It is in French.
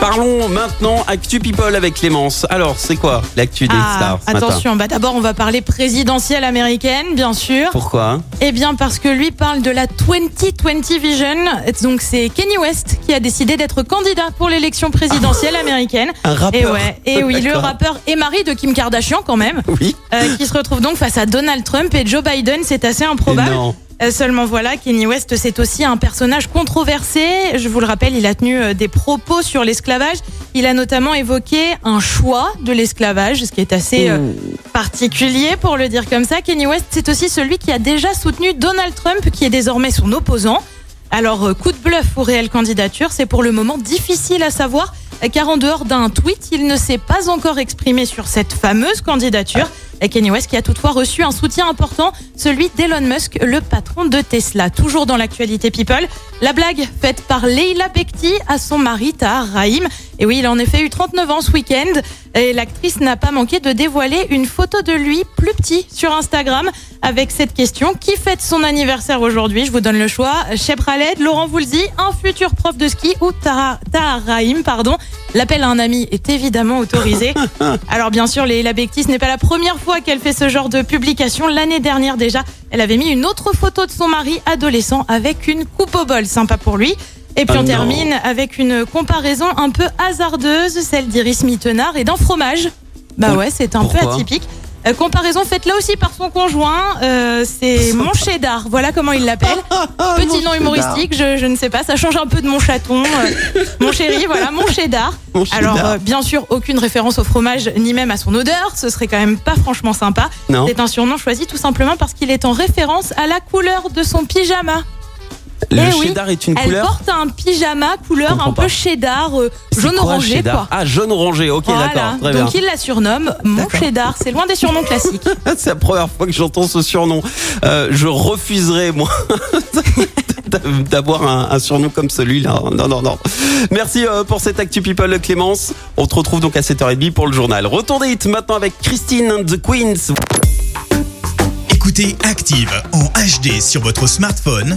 Parlons maintenant Actu People avec Clémence. Alors, c'est quoi l'actu des Ah, stars ce matin attention, bah d'abord on va parler présidentielle américaine, bien sûr. Pourquoi Eh bien parce que lui parle de la 2020 Vision. Donc c'est Kenny West qui a décidé d'être candidat pour l'élection présidentielle américaine. Un rappeur Et ouais, et oui, le rappeur et mari de Kim Kardashian quand même, Oui. euh, qui se retrouve donc face à Donald Trump et Joe Biden. C'est assez improbable. Et non. Euh, Seulement voilà, Kenny West, c'est aussi un personnage controversé. Je vous le rappelle, il a tenu euh, des propos sur l'esclavage. Il a notamment évoqué un choix de l'esclavage, ce qui est assez euh, particulier pour le dire comme ça. Kenny West, c'est aussi celui qui a déjà soutenu Donald Trump, qui est désormais son opposant. Alors, coup de bluff ou réelle candidature, c'est pour le moment difficile à savoir, car en dehors d'un tweet, il ne s'est pas encore exprimé sur cette fameuse candidature. Kanye West qui a toutefois reçu un soutien important, celui d'Elon Musk, le patron de Tesla. Toujours dans l'actualité People, la blague faite par Leila Bekti à son mari Tahar Rahim. Et oui, il a en effet eu 39 ans ce week-end. Et l'actrice n'a pas manqué de dévoiler une photo de lui plus petit sur Instagram avec cette question qui fête son anniversaire aujourd'hui? Je vous donne le choix. Shep Khaled, Laurent Voulzy, un futur prof de ski ou Tahar Tahar Rahim, pardon. L'appel à un ami est évidemment autorisé. Alors bien sûr, Leila Bekti, ce n'est pas la première fois qu'elle fait ce genre de publication. L'année dernière déjà, elle avait mis une autre photo de son mari adolescent avec une coupe au bol. Sympa pour lui. Et puis Ah on non. termine avec une comparaison un peu hasardeuse, celle d'Iris Mittenard et d'un fromage. Bah ouais, c'est un peu atypique. Euh, comparaison faite là aussi par son conjoint, euh, c'est mon cheddar, voilà comment il l'appelle. Petit nom humoristique, je, je ne sais pas, ça change un peu de mon chaton, euh, mon chéri, voilà, mon cheddar. Mon cheddar. Alors euh, bien sûr, aucune référence au fromage ni même à son odeur, ce serait quand même pas franchement sympa. Non. C'est un surnom choisi tout simplement parce qu'il est en référence à la couleur de son pyjama. Le Eh oui, cheddar est une Elle couleur porte un pyjama couleur un peu cheddar, euh, jaune quoi, orangé cheddar quoi. Ah, jaune orangé, ok, Voilà. d'accord, bien. Donc il la surnomme mon cheddar. C'est loin des surnoms classiques. C'est la première fois que j'entends ce surnom. Euh, je refuserais, moi, d'avoir un, un surnom comme celui-là. Non, non, non. Merci euh, pour cette Actu People, Clémence. On te retrouve donc à 7h30 pour le journal. Retour des hits maintenant avec Christine and the Queens. Écoutez Active en HD sur votre smartphone,